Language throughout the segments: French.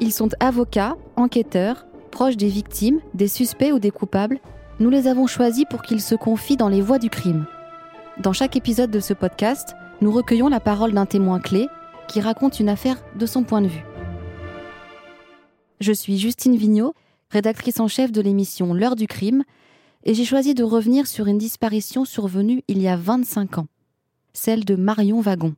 Ils sont avocats, enquêteurs, proches des victimes, des suspects ou des coupables. Nous les avons choisis pour qu'ils se confient dans les voies du crime. Dans chaque épisode de ce podcast, nous recueillons la parole d'un témoin clé qui raconte une affaire de son point de vue. Je suis Justine Vignot, rédactrice en chef de l'émission L'heure du crime, et j'ai choisi de revenir sur une disparition survenue il y a 25 ans, celle de Marion Wagon.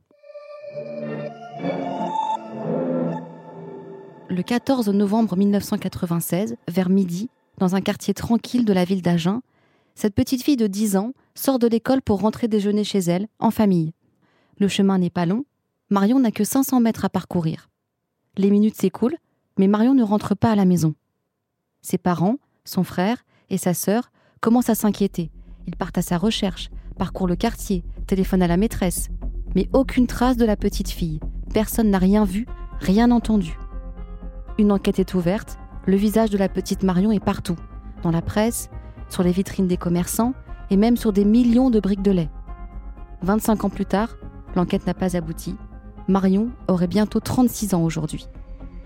Le 14 novembre 1996, vers midi, dans un quartier tranquille de la ville d'Agen, cette petite fille de 10 ans sort de l'école pour rentrer déjeuner chez elle, en famille. Le chemin n'est pas long, Marion n'a que 500 mètres à parcourir. Les minutes s'écoulent, mais Marion ne rentre pas à la maison. Ses parents, son frère et sa sœur commencent à s'inquiéter. Ils partent à sa recherche, parcourent le quartier, téléphonent à la maîtresse. Mais aucune trace de la petite fille. Personne n'a rien vu, rien entendu. Une enquête est ouverte, le visage de la petite Marion est partout, dans la presse, sur les vitrines des commerçants et même sur des millions de briques de lait. 25 ans plus tard, l'enquête n'a pas abouti. Marion aurait bientôt 36 ans aujourd'hui.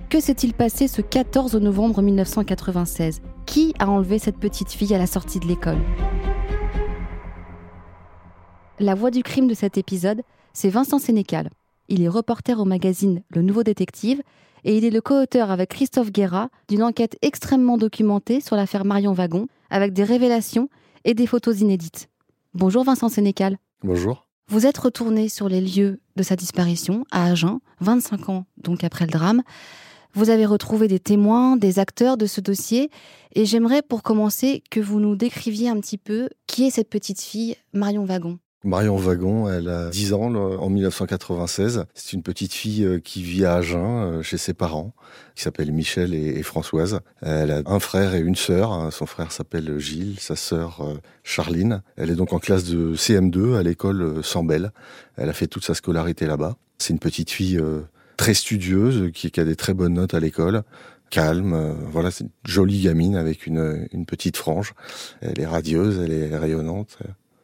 Que s'est-il passé ce 14 novembre 1996 Qui a enlevé cette petite fille à la sortie de l'école? La voix du crime de cet épisode, c'est Vincent Sénécal. Il est reporter au magazine Le Nouveau Détective et il est le co-auteur avec Christophe Guerra d'une enquête extrêmement documentée sur l'affaire Marion Wagon, avec des révélations et des photos inédites. Bonjour Vincent Sénécal. Bonjour. Vous êtes retourné sur les lieux de sa disparition à Agen, 25 ans donc après le drame. Vous avez retrouvé des témoins, des acteurs de ce dossier, et j'aimerais pour commencer que vous nous décriviez un petit peu qui est cette petite fille Marion Wagon. Marion Wagon, elle a 10 ans en 1996. C'est une petite fille euh, qui vit à Agen euh, chez ses parents, qui s'appelle Michel et, Françoise. Elle a un frère et une sœur. Son frère s'appelle Gilles, sa sœur euh, Charline. Elle est donc en classe de CM2 à l'école Sambel. Elle a fait toute sa scolarité là-bas. C'est une petite fille très studieuse, qui, a des très bonnes notes à l'école calme. voilà, c'est une jolie gamine avec une, une petite frange. Elle est radieuse, elle est rayonnante.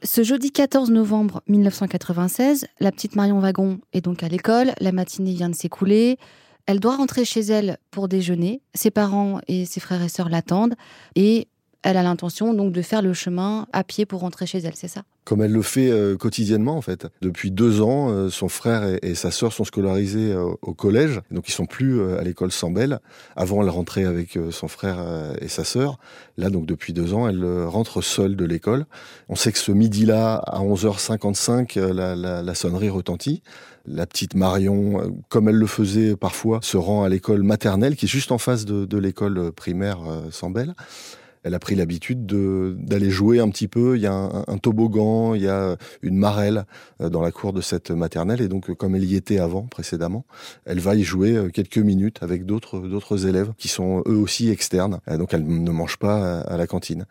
Ce jeudi 14 novembre 1996, la petite Marion Wagon est donc à l'école, la matinée vient de s'écouler, elle doit rentrer chez elle pour déjeuner, ses parents et ses frères et sœurs l'attendent, et elle a l'intention donc de faire le chemin à pied pour rentrer chez elle, c'est ça? Comme elle le fait euh, quotidiennement en fait. Depuis deux ans, euh, son frère et, sa sœur sont scolarisés euh, au collège, donc ils sont plus à l'école Sambel. Avant, elle rentrait avec son frère et sa sœur. Là, donc depuis deux ans, elle rentre seule de l'école. On sait que ce midi-là, à 11h55, la, la, sonnerie retentit. La petite Marion, comme elle le faisait parfois, se rend à l'école maternelle qui est juste en face de, de l'école primaire Sambel elle a pris l'habitude d'aller jouer un petit peu. Il y a un, toboggan, il y a une marelle euh, dans la cour de cette maternelle. Et donc, comme elle y était avant, précédemment, elle va y jouer euh, quelques minutes avec d'autres élèves qui sont eux aussi externes. Donc, elle ne mange pas à la cantine.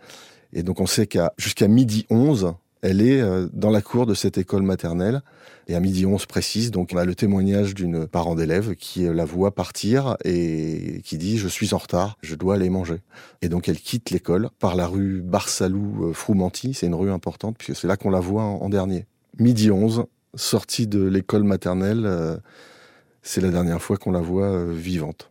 Et donc, on sait qu'à jusqu'à midi 11, elle est euh, dans la cour de cette école maternelle. Et à midi 11 précise, donc on a le témoignage d'une parent d'élève qui la voit partir et qui dit je suis en retard, je dois aller manger. Et donc elle quitte l'école par la rue Barsalou-Froumanti, euh, c'est une rue importante puisque c'est là qu'on la voit en, dernier. Midi 11, sortie de l'école maternelle, euh, c'est la dernière fois qu'on la voit vivante.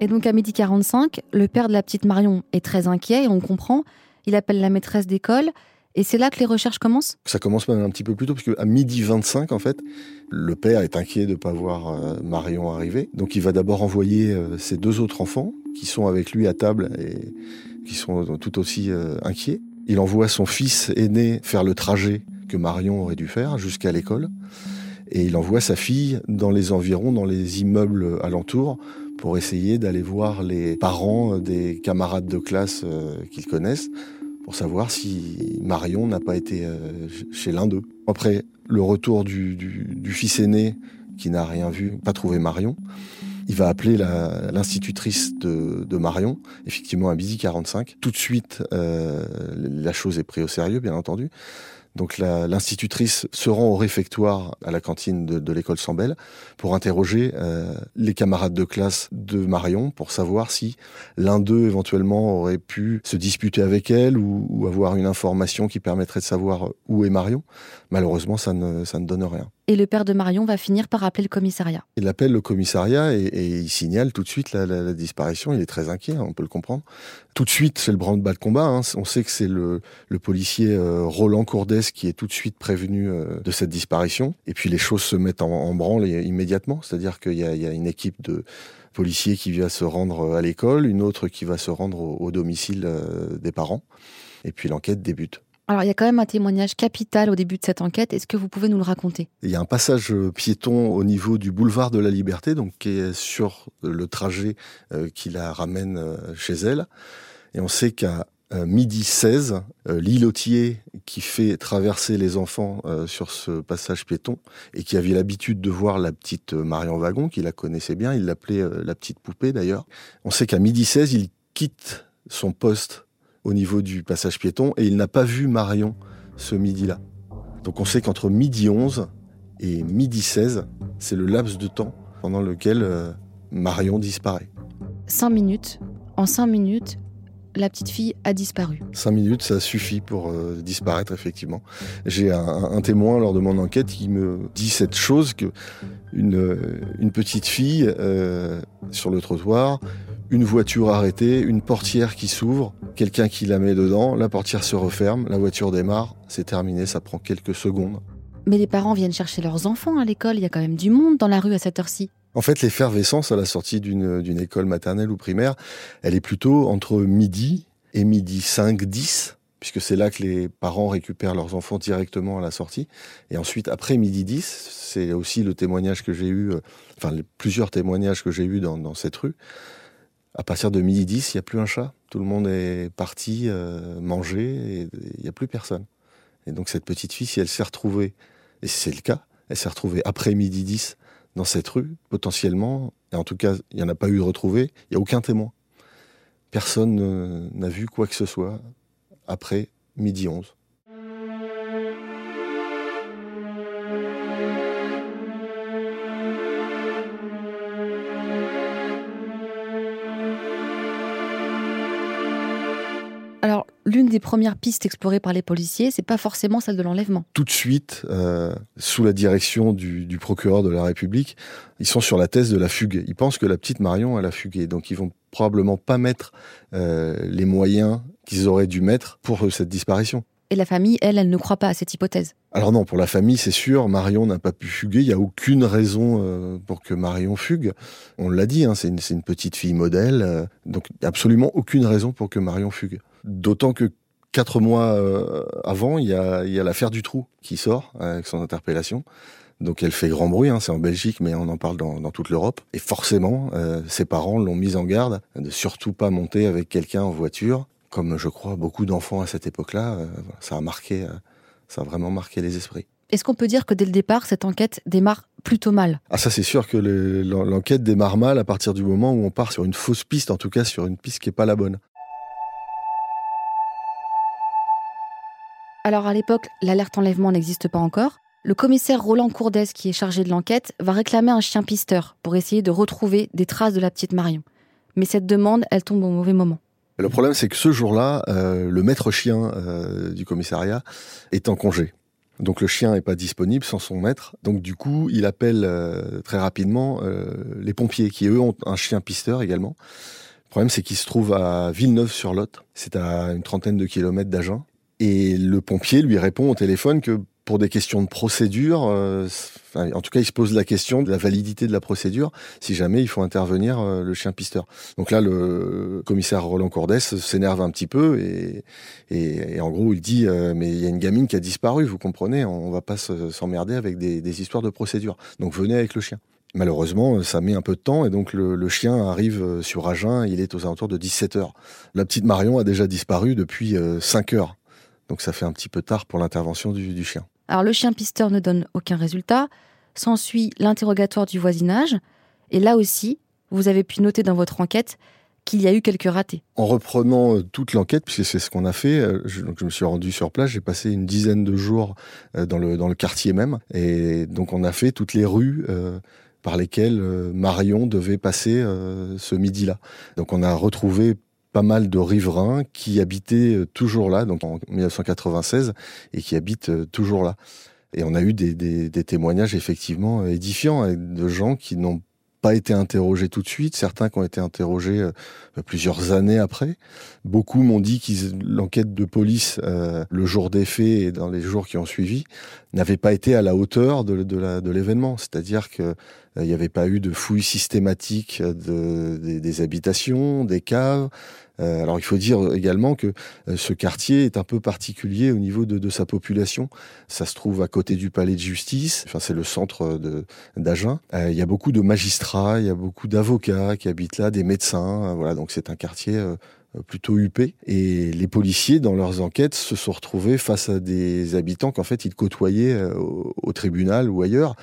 Et donc à midi 45, le père de la petite Marion est très inquiet et on comprend il appelle la maîtresse d'école. Et c'est là que les recherches commencent? Ça commence même un petit peu plus tôt, parce qu'à midi 25, en fait, le père est inquiet de ne pas voir euh, Marion arriver. Donc il va d'abord envoyer euh, ses deux autres enfants, qui sont avec lui à table et qui sont tout aussi euh, inquiets. Il envoie son fils aîné faire le trajet que Marion aurait dû faire jusqu'à l'école. Et il envoie sa fille dans les environs, dans les immeubles alentours, pour essayer d'aller voir les parents des camarades de classe qu'ils connaissent pour savoir si Marion n'a pas été euh, chez l'un d'eux. Après le retour du, fils aîné qui n'a rien vu, pas trouvé Marion, il va appeler l'institutrice de, Marion, effectivement à midi 45. Tout de suite, euh, la chose est prise au sérieux, bien entendu. Donc l'institutrice se rend au réfectoire à la cantine de, l'école Sambel pour interroger euh, les camarades de classe de Marion pour savoir si l'un d'eux éventuellement aurait pu se disputer avec elle ou, avoir une information qui permettrait de savoir où est Marion. Malheureusement, ça ne, ça ne donne rien. Et le père de Marion va finir par appeler le commissariat. Il appelle le commissariat et, il signale tout de suite la, disparition. Il est très inquiet, hein, on peut le comprendre. Tout de suite, c'est le branle-bas de combat. Hein. On sait que c'est le, policier euh, Roland Courdès qui est tout de suite prévenu euh, de cette disparition. Et puis les choses se mettent en, branle immédiatement. C'est-à-dire qu'il y, a une équipe de policiers qui va se rendre à l'école, une autre qui va se rendre au domicile euh, des parents. Et puis l'enquête débute. Alors, il y a quand même un témoignage capital au début de cette enquête. Est-ce que vous pouvez nous le raconter? Il y a un passage euh, piéton au niveau du boulevard de la Liberté, donc qui est sur le trajet euh, qui la ramène euh, chez elle. Et on sait qu'à midi 16, l'îlotier qui fait traverser les enfants sur ce passage piéton et qui avait l'habitude de voir la petite Marion Wagon, qui la connaissait bien, il l'appelait la petite poupée d'ailleurs. On sait qu'à midi 16, il quitte son poste au niveau du passage piéton et il n'a pas vu Marion ce midi-là. Donc on sait qu'entre midi 11 et midi 16, c'est le laps de temps pendant lequel euh, Marion disparaît. Cinq minutes. En cinq minutes, la petite fille a disparu. Cinq minutes, ça suffit pour euh, disparaître, effectivement. J'ai un, témoin lors de mon enquête qui me dit cette chose que une, une petite fille euh, sur le trottoir, une voiture arrêtée, une portière qui s'ouvre, quelqu'un qui la met dedans, la portière se referme, la voiture démarre, c'est terminé, ça prend quelques secondes. Mais les parents viennent chercher leurs enfants à l'école, il y a quand même du monde dans la rue à cette heure-ci. En fait, l'effervescence à la sortie d'une école maternelle ou primaire, elle est plutôt entre midi et midi 5, 10, puisque c'est là que les parents récupèrent leurs enfants directement à la sortie. Et ensuite, après midi 10, c'est aussi le témoignage que j'ai eu, euh, enfin plusieurs témoignages que j'ai eu dans, cette rue, à partir de midi 10, il n'y a plus un chat. Tout le monde est parti euh, manger et il n'y a plus personne. Et donc cette petite fille, si elle s'est retrouvée, et c'est le cas, elle s'est retrouvée après midi 10 dans cette rue, potentiellement, et en tout cas, il n'y en a pas eu de retrouvé, il n'y a aucun témoin. Personne n'a vu quoi que ce soit après midi 11. L'une des premières pistes explorées par les policiers, c'est pas forcément celle de l'enlèvement. Tout de suite, euh, sous la direction du, procureur de la République, ils sont sur la thèse de la fugue. Ils pensent que la petite Marion, elle a fugué. Donc ils vont probablement pas mettre euh, les moyens qu'ils auraient dû mettre pour cette disparition. Et la famille, elle, elle ne croit pas à cette hypothèse. Alors non, pour la famille, c'est sûr, Marion n'a pas pu fuguer. Il n'y a aucune raison euh, pour que Marion fugue. On l'a dit, hein, c'est une, petite fille modèle. donc absolument aucune raison pour que Marion fugue. D'autant que quatre mois euh, avant, il y a, l'affaire du trou qui sort avec son interpellation. Donc elle fait grand bruit, hein, c'est en Belgique, mais on en parle dans, toute l'Europe. Et forcément, euh, ses parents l'ont mise en garde de surtout pas monter avec quelqu'un en voiture, comme je crois beaucoup d'enfants à cette époque-là. Euh, ça a marqué, ça a vraiment marqué les esprits. Est-ce qu'on peut dire que dès le départ, cette enquête démarre plutôt mal? Ah ça c'est sûr que l'enquête démarre mal à partir du moment où on part sur une fausse piste, en tout cas sur une piste qui est pas la bonne. Alors à l'époque, l'alerte enlèvement n'existe pas encore. Le commissaire Roland Courdès, qui est chargé de l'enquête, va réclamer un chien pisteur pour essayer de retrouver des traces de la petite Marion. Mais cette demande, elle tombe au mauvais moment. Le problème, c'est que ce jour-là, euh, le maître chien euh, du commissariat est en congé. Donc le chien n'est pas disponible sans son maître. Donc du coup, il appelle euh, très rapidement les pompiers, qui eux ont un chien pisteur également. Le problème, c'est qu'il se trouve à Villeneuve-sur-Lot. C'est à une trentaine de kilomètres d'Agen. Et le pompier lui répond au téléphone que pour des questions de procédure, euh, en tout cas, il se pose la question de la validité de la procédure, si jamais il faut intervenir euh, le chien pisteur. Donc là, le commissaire Roland Cordès s'énerve un petit peu et, et, en gros, il dit euh, mais il y a une gamine qui a disparu, vous comprenez, on va pas s'emmerder avec des, des, histoires de procédure. Donc venez avec le chien. Malheureusement, ça met un peu de temps et donc le, le chien arrive sur Agen, il est aux alentours de 17 heures. La petite Marion a déjà disparu depuis 5 heures. Donc ça fait un petit peu tard pour l'intervention du, chien. Alors le chien pisteur ne donne aucun résultat. S'ensuit l'interrogatoire du voisinage. Et là aussi, vous avez pu noter dans votre enquête qu'il y a eu quelques ratés. En reprenant euh, toute l'enquête, puisque c'est ce qu'on a fait, euh, je, me suis rendu sur place, j'ai passé une dizaine de jours euh, dans le, dans le quartier même. Et donc on a fait toutes les rues par lesquelles Marion devait passer ce midi-là. Donc on a retrouvé pas mal de riverains qui habitaient euh, toujours là, donc en 1996, et qui habitent euh, toujours là. Et on a eu des, des, des témoignages effectivement édifiants de gens qui n'ont pas été interrogés tout de suite, certains qui ont été interrogés euh, plusieurs années après. Beaucoup m'ont dit que l'enquête de police, euh, le jour des faits et dans les jours qui ont suivi, n'avait pas été à la hauteur de, de l'événement. C'est-à-dire que il n'y avait pas eu de fouilles systématiques de, des, habitations, des caves, euh, alors il faut dire également que euh, ce quartier est un peu particulier au niveau de, sa population. Ça se trouve à côté du palais de justice, enfin c'est le centre d'Agen. Euh, il y a beaucoup de magistrats, il y a beaucoup d'avocats qui habitent là, des médecins. voilà, donc c'est un quartier plutôt huppé. Et les policiers, dans leurs enquêtes, se sont retrouvés face à des habitants qu'en fait ils côtoyaient au tribunal ou ailleurs.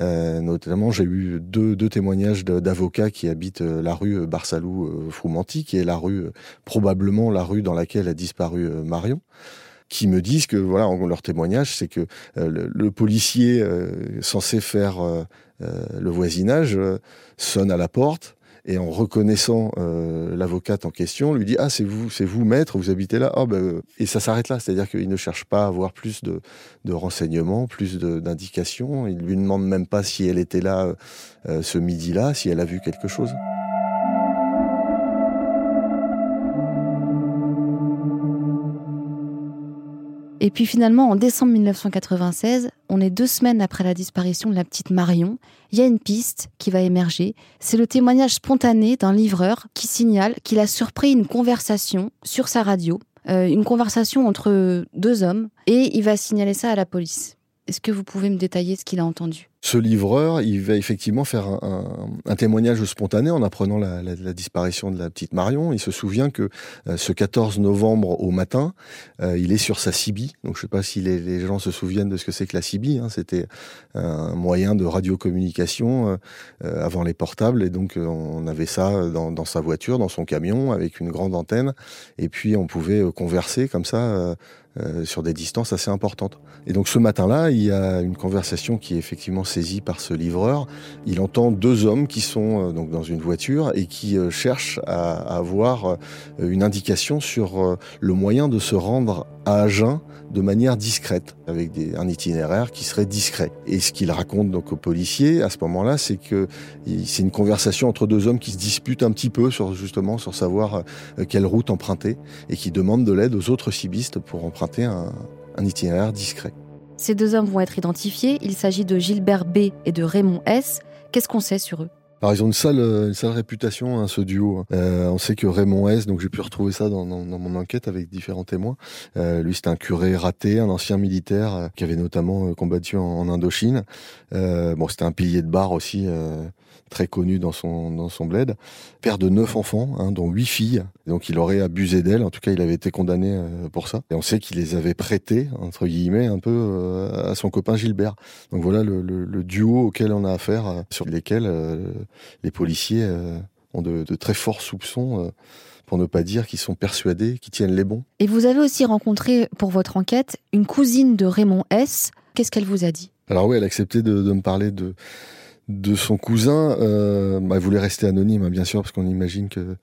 Euh, notamment, j'ai eu deux, témoignages d'avocats qui habitent euh, la rue Barsalou-Froumanti, qui est la rue, probablement la rue dans laquelle a disparu euh, Marion qui me disent que voilà leur témoignage c'est que le, policier censé faire le voisinage sonne à la porte et en reconnaissant euh, l'avocate en question, lui dit ah c'est vous, c'est vous maître, vous habitez là. Ah ben, et ça s'arrête là, c'est-à-dire qu'il ne cherche pas à avoir plus de, de renseignements, plus d'indications. Il lui demande même pas si elle était là euh, ce midi-là, si elle a vu quelque chose. Et puis finalement, en décembre 1996, on est deux semaines après la disparition de la petite Marion, il y a une piste qui va émerger. C'est le témoignage spontané d'un livreur qui signale qu'il a surpris une conversation sur sa radio, euh, une conversation entre deux hommes, et il va signaler ça à la police. Est-ce que vous pouvez me détailler ce qu'il a entendu? Ce livreur, il va effectivement faire un, témoignage spontané en apprenant la, disparition de la petite Marion. Il se souvient que euh, ce 14 novembre au matin, euh, il est sur sa CB. Donc je ne sais pas si les, gens se souviennent de ce que c'est que la CB. Hein. C'était un moyen de radiocommunication euh, avant les portables. Et donc on avait ça dans, dans, sa voiture, dans son camion, avec une grande antenne. Et puis on pouvait converser comme ça sur des distances assez importantes. Et donc ce matin-là, il y a une conversation qui est effectivement saisi par ce livreur. Il entend deux hommes qui sont euh, donc dans une voiture et qui euh, cherchent à, avoir euh, une indication sur le moyen de se rendre à Agen de manière discrète, avec un itinéraire qui serait discret. Et ce qu'il raconte donc aux policiers à ce moment-là, c'est que c'est une conversation entre deux hommes qui se disputent un petit peu sur justement sur savoir quelle route emprunter et qui demandent de l'aide aux autres cibistes pour emprunter un, un itinéraire discret. Ces deux hommes vont être identifiés. Il s'agit de Gilbert B et de Raymond S. Qu'est-ce qu'on sait sur eux? Alors ils ont une sale, réputation, hein, ce duo. Euh, on sait que Raymond S, donc j'ai pu retrouver ça dans, dans, mon enquête avec différents témoins. Euh, lui, c'est un curé raté, un ancien militaire euh, qui avait notamment combattu en, Indochine. Bon, c'était un pilier de bar aussi très connu dans son, dans son bled. Père de neuf enfants, hein, dont huit filles. Donc il aurait abusé d'elles. En tout cas, il avait été condamné euh, pour ça. Et on sait qu'il les avait prêtées, entre guillemets, un peu euh, à son copain Gilbert. Donc voilà le, le, duo auquel on a affaire, euh, sur lesquels les policiers ont de, de, très forts soupçons pour ne pas dire qu'ils sont persuadés qu'ils tiennent les bons. Et vous avez aussi rencontré pour votre enquête une cousine de Raymond S. Qu'est-ce qu'elle vous a dit? Alors oui, elle a accepté de, de me parler de, de son cousin. Euh, bah, elle voulait rester anonyme, hein, bien sûr, parce qu'on imagine que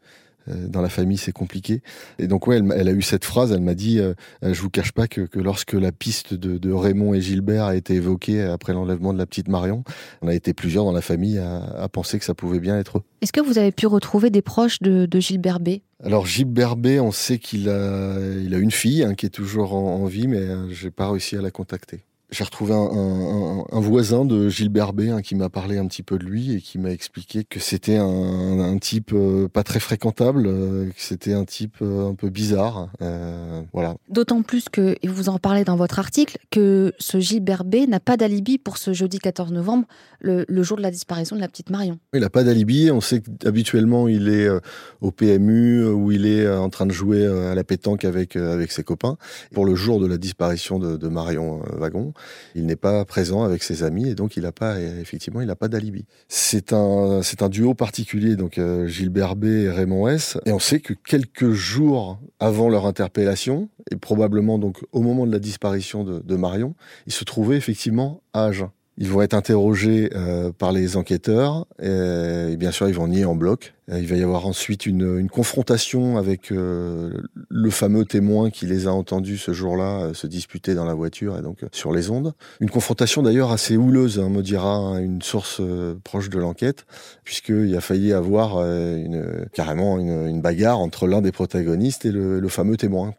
euh, dans la famille c'est compliqué. Et donc ouais, elle, a eu cette phrase. Elle m'a dit, euh, je vous cache pas que, que lorsque la piste de, de, Raymond et Gilbert a été évoquée après l'enlèvement de la petite Marion, on a été plusieurs dans la famille à, à penser que ça pouvait bien être eux. Est-ce que vous avez pu retrouver des proches de, de Gilbert B alors Gilbert B, on sait qu'il a, il a une fille hein, qui est toujours en, en vie, mais j'ai pas réussi à la contacter j'ai retrouvé un, un, un, voisin de Gilles B hein, qui m'a parlé un petit peu de lui et qui m'a expliqué que c'était un, un, type euh, pas très fréquentable, euh, que c'était un type euh, un peu bizarre. Voilà. D'autant plus que, et vous en parlez dans votre article, que ce Gilbert B n'a pas d'alibi pour ce jeudi 14 novembre, le, le, jour de la disparition de la petite Marion. Il n'a pas d'alibi. On sait qu'habituellement il est au PMU où il est en train de jouer à la pétanque avec, avec ses copains. Pour le jour de la disparition de, de Marion Wagon, il n'est pas présent avec ses amis et donc il n'a pas effectivement il n'a pas d'alibi. C'est un c'est un duo particulier donc euh, Gilbert B et Raymond S et on sait que quelques jours avant leur interpellation et probablement donc au moment de la disparition de, Marion, ils se trouvaient effectivement à Agen. Ils vont être interrogés euh, par les enquêteurs et, bien sûr ils vont nier en bloc. Euh, il va y avoir ensuite une, confrontation avec euh, le fameux témoin qui les a entendus ce jour-là se disputer dans la voiture et donc sur les ondes. Une confrontation d'ailleurs assez houleuse, hein, me dira hein, une source proche de l'enquête, puisqu'il a failli avoir une, carrément une, une, bagarre entre l'un des protagonistes et le, le fameux témoin.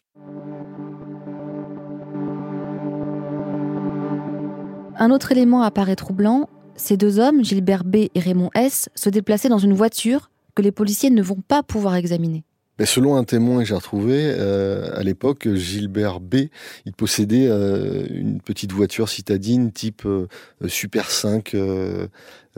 Un autre élément apparaît troublant, ces deux hommes, Gilbert B et Raymond S, se déplaçaient dans une voiture que les policiers ne vont pas pouvoir examiner. Mais selon un témoin que j'ai retrouvé, euh, à l'époque, Gilbert B, il possédait euh, une petite voiture citadine type euh, Super 5 euh,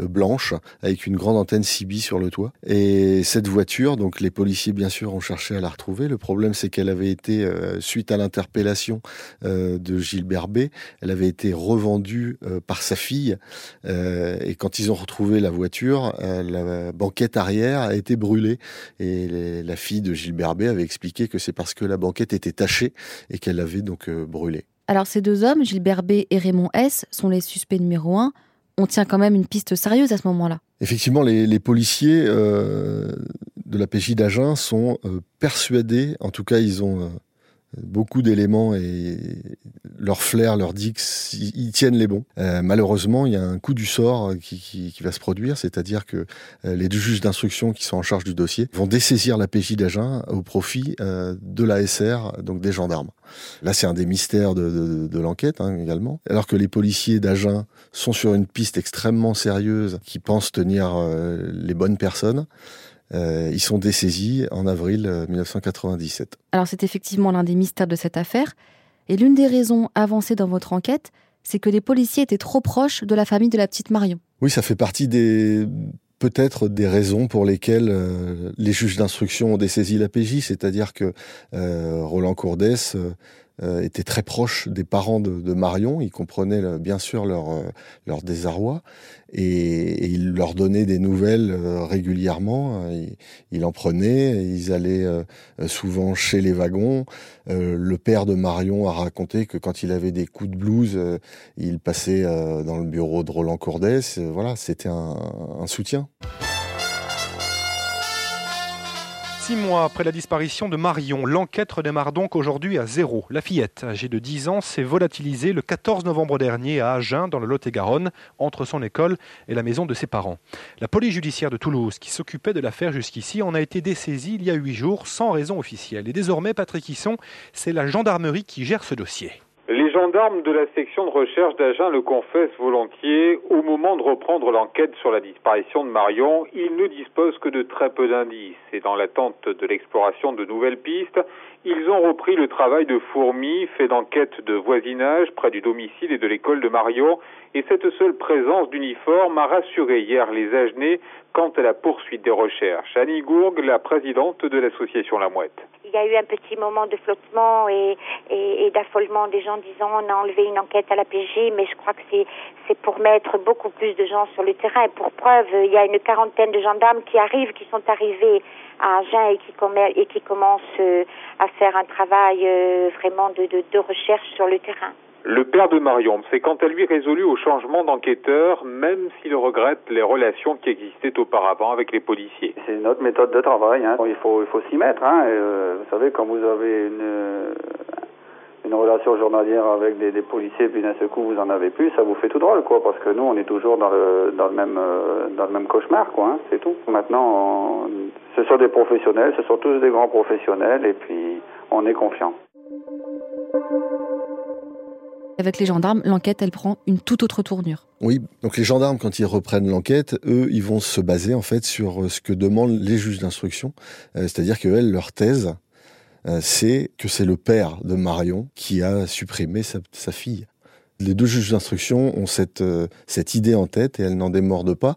blanche avec une grande antenne CB sur le toit. Et cette voiture, donc les policiers bien sûr ont cherché à la retrouver. Le problème c'est qu'elle avait été euh, suite à l'interpellation euh, de Gilbert B, elle avait été revendue par sa fille. et quand ils ont retrouvé la voiture, la banquette arrière a été brûlée. Et la fille de Gilbert B avait expliqué que c'est parce que la banquette était tachée et qu'elle avait donc brûlé. Alors ces deux hommes, Gilbert B et Raymond S, sont les suspects numéro un on tient quand même une piste sérieuse à ce moment-là. Effectivement, les, policiers euh, de la PJ d'Agen sont euh, persuadés, en tout cas ils ont euh, beaucoup d'éléments et leur flair leur dit qu'ils tiennent les bons. Euh, malheureusement, il y a un coup du sort qui, va se produire, c'est-à-dire que euh, les deux juges d'instruction qui sont en charge du dossier vont dessaisir la PJ d'Agen au profit euh, de la SR, donc des gendarmes. Là, c'est un des mystères de, l'enquête hein, également. Alors que les policiers d'Agen sont sur une piste extrêmement sérieuse qui pense tenir les bonnes personnes, euh, ils sont dessaisis en avril 1997. Euh, Alors c'est effectivement l'un des mystères de cette affaire. Et l'une des raisons avancées dans votre enquête, c'est que les policiers étaient trop proches de la famille de la petite Marion. Oui, ça fait partie des peut-être des raisons pour lesquelles euh, les juges d'instruction ont dessaisi la PJ, c'est-à-dire que Roland Courdès euh, était très proche des parents de, de Marion. Il comprenait bien sûr leur, euh, leur désarroi et, il leur donnait des nouvelles euh, régulièrement. Il, en prenait, ils allaient souvent chez les wagons. le père de Marion a raconté que quand il avait des coups de blues, il passait dans le bureau de Roland Courdès. Voilà, c'était un, un soutien. Six mois après la disparition de Marion, l'enquête redémarre donc aujourd'hui à zéro. La fillette, âgée de 10 ans, s'est volatilisée le 14 novembre dernier à Agen, dans le Lot-et-Garonne, entre son école et la maison de ses parents. La police judiciaire de Toulouse, qui s'occupait de l'affaire jusqu'ici, en a été dessaisie il y a huit jours sans raison officielle. Et désormais, Patrick Hisson, c'est la gendarmerie qui gère ce dossier. Les gendarmes de la section de recherche d'Agen le confessent volontiers. Au moment de reprendre l'enquête sur la disparition de Marion, ils ne disposent que de très peu d'indices. Et dans l'attente de l'exploration de nouvelles pistes, ils ont repris le travail de fourmi fait d'enquête de voisinage près du domicile et de l'école de Marion. Et cette seule présence d'uniforme a rassuré hier les Agenais quant à la poursuite des recherches. Annie Gourgue, la présidente de l'association La Mouette il y a eu un petit moment de flottement et, d'affolement des gens disant on a enlevé une enquête à la PJ, mais je crois que c'est, c'est pour mettre beaucoup plus de gens sur le terrain. Et pour preuve, il y a une quarantaine de gendarmes qui arrivent, qui sont arrivés à Agen et qui, et qui commencent euh, à faire un travail euh, vraiment de, de, de recherche sur le terrain. Le père de Marion s'est quant à lui résolu au changement d'enquêteur, même s'il regrette les relations qui existaient auparavant avec les policiers. C'est notre méthode de travail, hein. il faut, il faut s'y mettre. Hein. Euh, vous savez, quand vous avez une, une relation journalière avec des, des policiers, puis d'un seul coup vous en avez plus, ça vous fait tout drôle, quoi, parce que nous on est toujours dans le, dans le, même, euh, dans le même cauchemar, quoi, hein, c'est tout. Maintenant, ce sont des professionnels, ce sont tous des grands professionnels, et puis on est confiant. Avec les gendarmes, l'enquête, elle prend une toute autre tournure. Oui, donc les gendarmes, quand ils reprennent l'enquête, eux, ils vont se baser en fait sur euh, ce que demandent les juges d'instruction, euh, c'est-à-dire que elles, leur thèse, c'est que c'est le père de Marion qui a supprimé sa, fille. Les deux juges d'instruction ont cette, cette idée en tête et elles n'en démordent pas.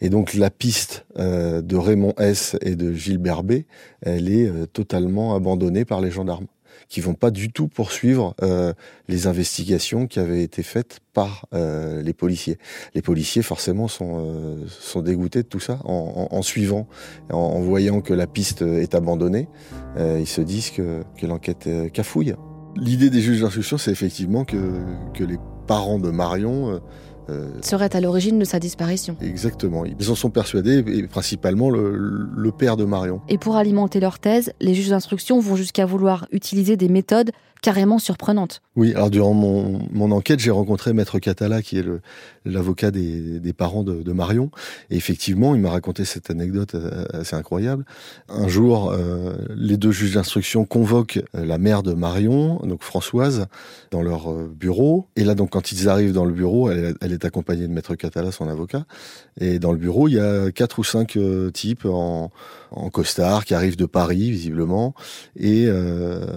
Et donc la piste de Raymond S et de Gilbert B, elle est totalement abandonnée par les gendarmes qui vont pas du tout poursuivre euh, les investigations qui avaient été faites par euh, les policiers. Les policiers forcément sont euh, sont dégoûtés de tout ça en, suivant, en, en, voyant que la piste est abandonnée, ils se disent que, que l'enquête cafouille. L'idée des juges d'instruction, c'est effectivement que, que les parents de Marion serait à l'origine de sa disparition. Exactement. Ils en sont persuadés, et principalement le, le père de Marion. Et pour alimenter leur thèse, les juges d'instruction vont jusqu'à vouloir utiliser des méthodes carrément surprenante. Oui, alors durant mon, enquête, j'ai rencontré Maître Catala, qui est l'avocat des, parents de, Marion. Et effectivement, il m'a raconté cette anecdote euh, assez incroyable. Un jour, euh, les deux juges d'instruction convoquent euh, la mère de Marion, donc Françoise, dans leur bureau. Et là, donc, quand ils arrivent dans le bureau, elle, est accompagnée de Maître Catala, son avocat. Et dans le bureau, il y a quatre ou cinq types en, en costard qui arrivent de Paris, visiblement. Et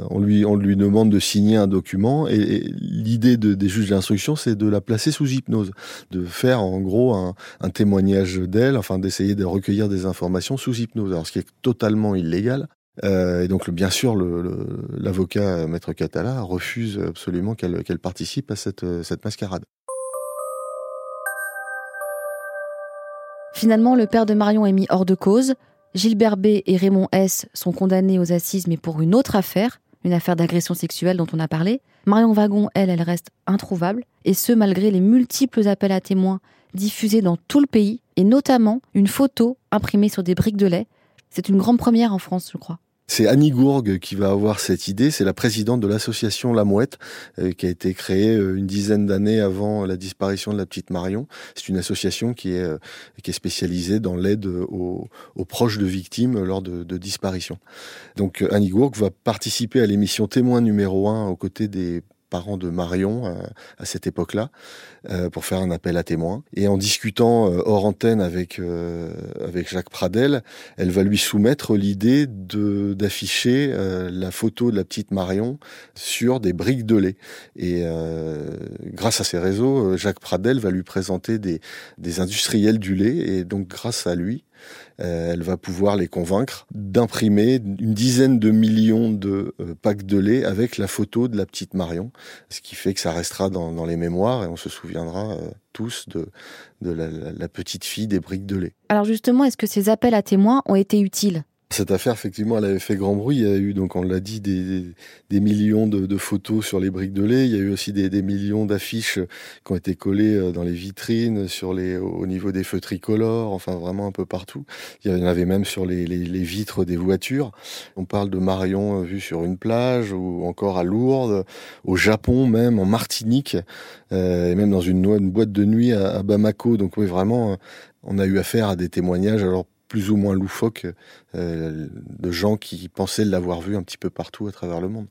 on lui on lui demande de signer un document et, l'idée de, des juges d'instruction, c'est de la placer sous hypnose, de faire en gros un, témoignage d'elle, enfin d'essayer de recueillir des informations sous hypnose, alors ce qui est totalement illégal. Euh, et donc, bien sûr, l'avocat le, Maître Catala refuse absolument qu'elle participe à cette, cette mascarade. Finalement, le père de Marion est mis hors de cause. Gilbert B et Raymond S sont condamnés aux assises, mais pour une autre affaire, une affaire d'agression sexuelle dont on a parlé. Marion Wagon, elle, elle reste introuvable, et ce malgré les multiples appels à témoins diffusés dans tout le pays, et notamment une photo imprimée sur des briques de lait. C'est une grande première en France, je crois. C'est Annie Gourgue qui va avoir cette idée. C'est la présidente de l'association La Mouette, euh, qui a été créée euh, une dizaine d'années avant la disparition de la petite Marion. C'est une association qui est, euh, qui est spécialisée dans l'aide aux, proches de victimes lors de, de disparitions. Donc Annie Gourgue va participer à l'émission Témoin numéro 1 aux côtés des parents de Marion euh, à cette époque-là euh, pour faire un appel à témoins. Et en discutant euh, hors antenne avec avec Jacques Pradel, elle va lui soumettre l'idée de d'afficher la photo de la petite Marion sur des briques de lait. Et grâce à ces réseaux, Jacques Pradel va lui présenter des des industriels du lait et donc grâce à lui, euh, elle va pouvoir les convaincre d'imprimer une dizaine de millions de euh, packs de lait avec la photo de la petite Marion, ce qui fait que ça restera dans, les mémoires et on se souviendra euh, tous de, de la petite fille des briques de lait. Alors justement, est-ce que ces appels à témoins ont été utiles? Cette affaire, effectivement, elle avait fait grand bruit. Il y a eu, donc, on l'a dit, des, des millions de, de, photos sur les briques de lait. Il y a eu aussi des, des millions d'affiches qui ont été collées euh, dans les vitrines, sur les, au niveau des feux tricolores, enfin, vraiment un peu partout. Il y en avait même sur les, les, les vitres des voitures. On parle de Marion euh, vue sur une plage, ou encore à Lourdes, au Japon même, en Martinique, euh, et même dans une, une boîte de nuit à, à Bamako. Donc, oui, vraiment, on a eu affaire à des témoignages. Alors, plus ou moins loufoque euh, de gens qui pensaient l'avoir vu un petit peu partout à travers le monde.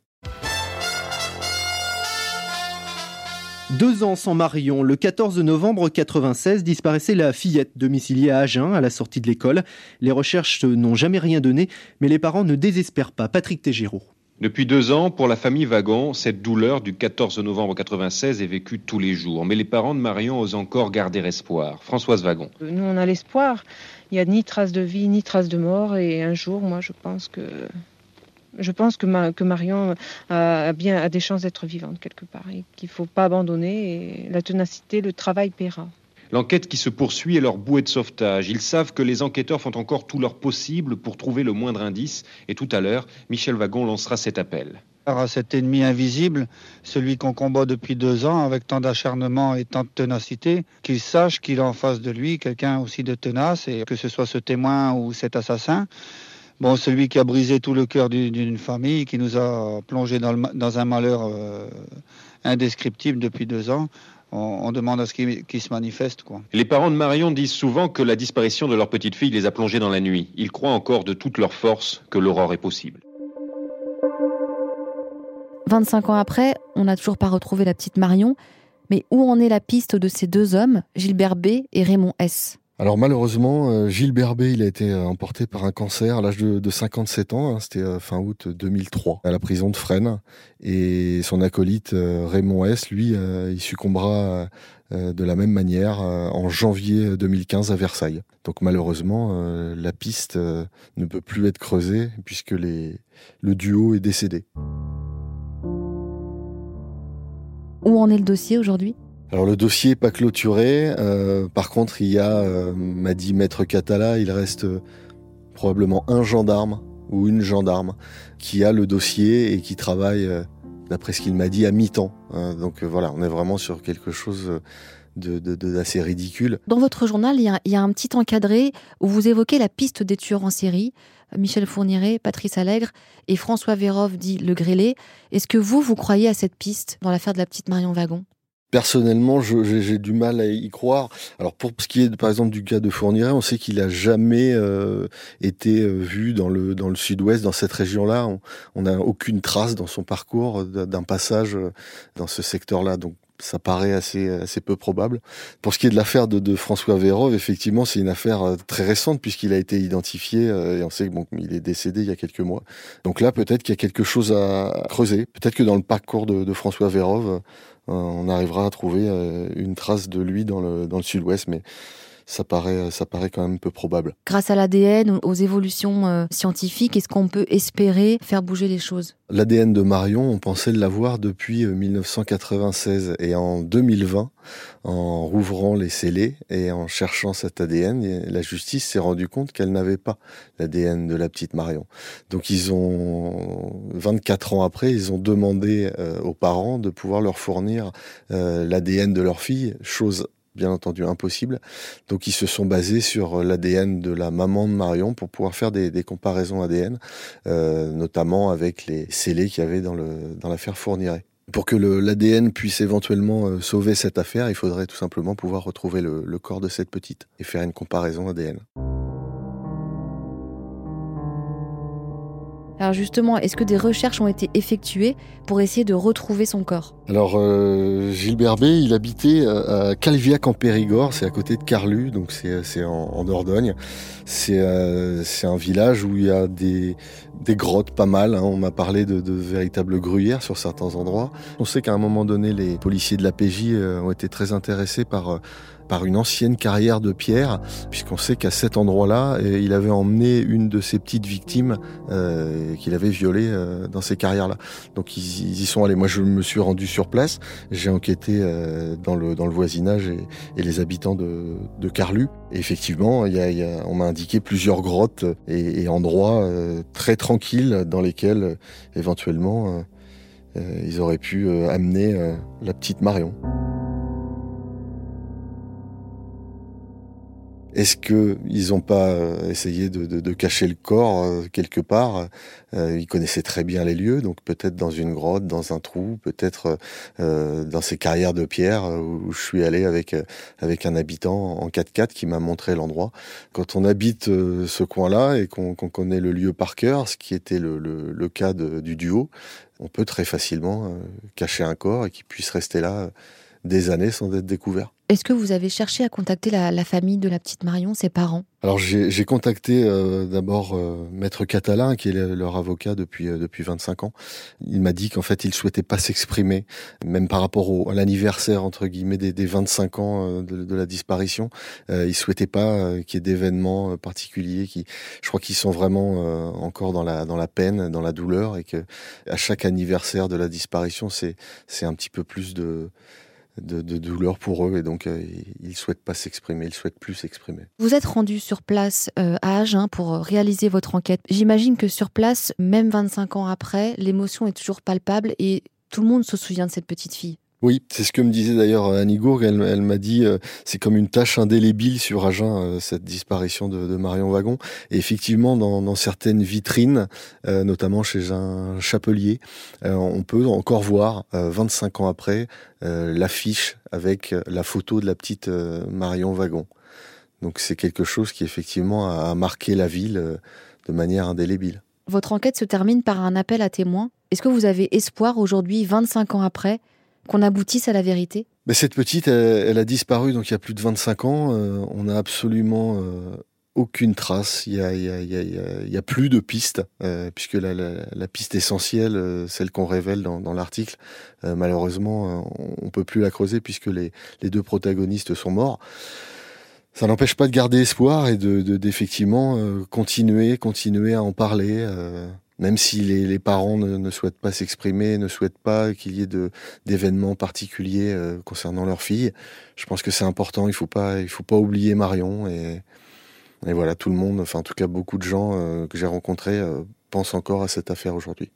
Deux ans sans Marion, le 14 novembre 96 disparaissait la fillette domiciliée à Agen à la sortie de l'école. Les recherches n'ont jamais rien donné, mais les parents ne désespèrent pas. Patrick Tégéraud. Depuis deux ans, pour la famille Wagon, cette douleur du 14 novembre 96 est vécue tous les jours. Mais les parents de Marion osent encore garder espoir. Françoise Wagon. Nous, on a l'espoir. Il n'y a ni trace de vie, ni trace de mort. Et un jour, moi, je pense que, je pense que, Marion a, bien, des chances d'être vivante quelque part. Et qu'il ne faut pas abandonner. La ténacité, le travail paiera. L'enquête qui se poursuit est leur bouée de sauvetage. Ils savent que les enquêteurs font encore tout leur possible pour trouver le moindre indice. Et tout à l'heure, Michel Wagon lancera cet appel. À cet ennemi invisible, celui qu'on combat depuis deux ans avec tant d'acharnement et tant de ténacité, qu'il sache qu'il a en face de lui quelqu'un aussi de tenace, et que ce soit ce témoin ou cet assassin, Bon, celui qui a brisé tout le cœur d'une famille, qui nous a plongé dans, un malheur euh, indescriptible depuis deux ans, on, demande à ce qu'il se manifeste. Quoi. Les parents de Marion disent souvent que la disparition de leur petite fille les a plongés dans la nuit. Ils croient encore de toute leur force que l'aurore est possible. 25 ans après, on n'a toujours pas retrouvé la petite Marion, mais où en est la piste de ces deux hommes, Gilbert B et Raymond S? Alors malheureusement, euh, Gilles Berbet, il a été euh, emporté par un cancer à l'âge de, 57 ans, hein, c'était euh, fin août 2003, à la prison de Fresnes. Et son acolyte Raymond S, lui, il succombera de la même manière en janvier 2015 à Versailles. Donc malheureusement, la piste ne peut plus être creusée puisque le duo est décédé. Où en est le dossier aujourd'hui? Alors le dossier n'est pas clôturé. Euh, par contre, il y a, euh, m'a dit Maître Catala, il reste euh, probablement un gendarme ou une gendarme qui a le dossier et qui travaille, d'après ce qu'il m'a dit, à mi-temps. Donc voilà, on est vraiment sur quelque chose d'assez ridicule. Dans votre journal, il y, a, il y, a, un petit encadré où vous évoquez la piste des tueurs en série. Michel Fourniret, Patrice Allègre et François Vérov dit Le Grélé. Est-ce que vous, vous croyez à cette piste dans l'affaire de la petite Marion Wagon? Personnellement, j'ai du mal à y croire. Alors pour ce qui est par exemple du cas de Fourniret, on sait qu'il a jamais euh, été euh, vu dans le dans le sud-ouest, dans cette région-là. On n'a aucune trace dans son parcours d'un passage euh, dans ce secteur-là. Donc ça paraît assez, assez peu probable. Pour ce qui est de l'affaire de, de, François Vérov, effectivement, c'est une affaire euh, très récente puisqu'il a été identifié euh, et on sait qu'il bon, est décédé il y a quelques mois. Donc là, peut-être qu'il y a quelque chose à creuser. Peut-être que dans le parcours de, de François Vérov, euh, on arrivera à trouver une trace de lui dans le, dans le sud-ouest, mais ça paraît, ça paraît quand même peu probable. Grâce à l'ADN, aux évolutions euh, scientifiques, est-ce qu'on peut espérer faire bouger les choses? L'ADN de Marion, on pensait l'avoir depuis 1996 euh, et en 2020, en rouvrant les scellés et en cherchant cet ADN, la justice s'est rendue compte qu'elle n'avait pas l'ADN de la petite Marion. Donc ils ont 24 ans après, ils ont demandé euh, aux parents de pouvoir leur fournir l'ADN de leur fille, chose bien entendu impossible. Donc ils se sont basés sur l'ADN de la maman de Marion pour pouvoir faire des, comparaisons ADN, euh, notamment avec les scellés qu'il y avait dans l'affaire dans. Pour que l'ADN puisse éventuellement euh, sauver cette affaire, il faudrait tout simplement pouvoir retrouver le corps de cette petite et faire une comparaison ADN. Alors justement, est-ce que des recherches ont été effectuées pour essayer de retrouver son corps? Alors euh, Gilbert B, il habitait à Calviac en Périgord, c'est à côté de Carlu, donc c'est en, en, Dordogne. Euh, c'est un village où il y a des, grottes pas mal. Hein. On m'a parlé de, véritables gruyères sur certains endroits. On sait qu'à un moment donné, les policiers de la PJ euh, ont été très intéressés par par une ancienne carrière de pierre, puisqu'on sait qu'à cet endroit-là, euh, il avait emmené une de ses petites victimes euh, qu'il avait violées euh, dans ces carrières-là. Donc ils, y sont allés. Moi, je me suis rendu sur place, j'ai enquêté euh, dans, le, dans le voisinage et, et les habitants de, de Carlu. Et effectivement, y a, y a, on m'a indiqué plusieurs grottes et, et endroits euh, très tranquilles dans lesquels éventuellement ils auraient pu amener la petite Marion. Est-ce qu'ils n'ont pas euh, essayé de, de, de, cacher le corps euh, quelque part euh, Ils connaissaient très bien les lieux, donc peut-être dans une grotte, dans un trou, peut-être dans ces carrières de pierre où je suis allé avec avec un habitant en 4x4 qui m'a montré l'endroit. Quand on habite ce coin-là et qu'on connaît le lieu par cœur, ce qui était le, le, le cas de, du duo, on peut très facilement cacher un corps et qu'il puisse rester là des années sans être découvert. Est-ce que vous avez cherché à contacter la, la, famille de la petite Marion, ses parents? Alors j'ai contacté euh, d'abord euh, Maître Catalin, qui est le, leur avocat depuis euh, depuis 25 ans. Il m'a dit qu'en fait il souhaitait pas s'exprimer, même par rapport au, à l'anniversaire entre guillemets des, des 25 ans euh, de, de, la disparition. Euh, il souhaitait pas qu'il y ait d'événements particuliers. Qui, je crois qu'ils sont vraiment encore dans la dans la peine, dans la douleur, et que à chaque anniversaire de la disparition, c'est un petit peu plus de de, douleur pour eux et donc euh, ils souhaitent pas s'exprimer, ils souhaitent plus s'exprimer. Vous êtes rendu sur place euh, à Agen pour réaliser votre enquête. J'imagine que sur place, même 25 ans après, l'émotion est toujours palpable et tout le monde se souvient de cette petite fille. Oui, c'est ce que me disait d'ailleurs Annie Gourg. Elle, m'a dit euh, c'est comme une tâche indélébile sur Agen euh, cette disparition de, Marion Wagon. Et effectivement, dans, certaines vitrines, euh, notamment chez un chapelier, euh, on peut encore voir 25 ans après l'affiche avec la photo de la petite Marion Wagon. Donc c'est quelque chose qui effectivement a marqué la ville de manière indélébile. Votre enquête se termine par un appel à témoins. Est-ce que vous avez espoir aujourd'hui, 25 ans après, qu'on aboutisse à la vérité? Mais Cette petite, elle, a disparu donc il y a plus de 25 ans. Euh, on n'a absolument euh, aucune trace. Il y a, plus de pistes, euh, puisque la, piste essentielle, celle qu'on révèle dans, l'article, malheureusement, on, on peut plus la creuser puisque les, deux protagonistes sont morts. Ça n'empêche pas de garder espoir et de d'effectivement de, continuer, continuer à en parler même si les, les parents ne, ne, souhaitent pas s'exprimer, ne souhaitent pas qu'il y ait d'événements particuliers euh, concernant leur fille, je pense que c'est important. Il faut pas, il faut pas oublier Marion et, et, voilà, tout le monde, enfin en tout cas beaucoup de gens euh, que j'ai rencontrés euh, pensent encore à cette affaire aujourd'hui.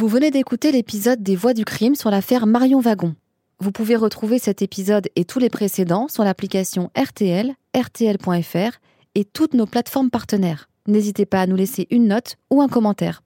Vous venez d'écouter l'épisode des Voix du crime sur l'affaire Marion Wagon. Vous pouvez retrouver cet épisode et tous les précédents sur l'application RTL, RTL.fr et toutes nos plateformes partenaires. N'hésitez pas à nous laisser une note ou un commentaire.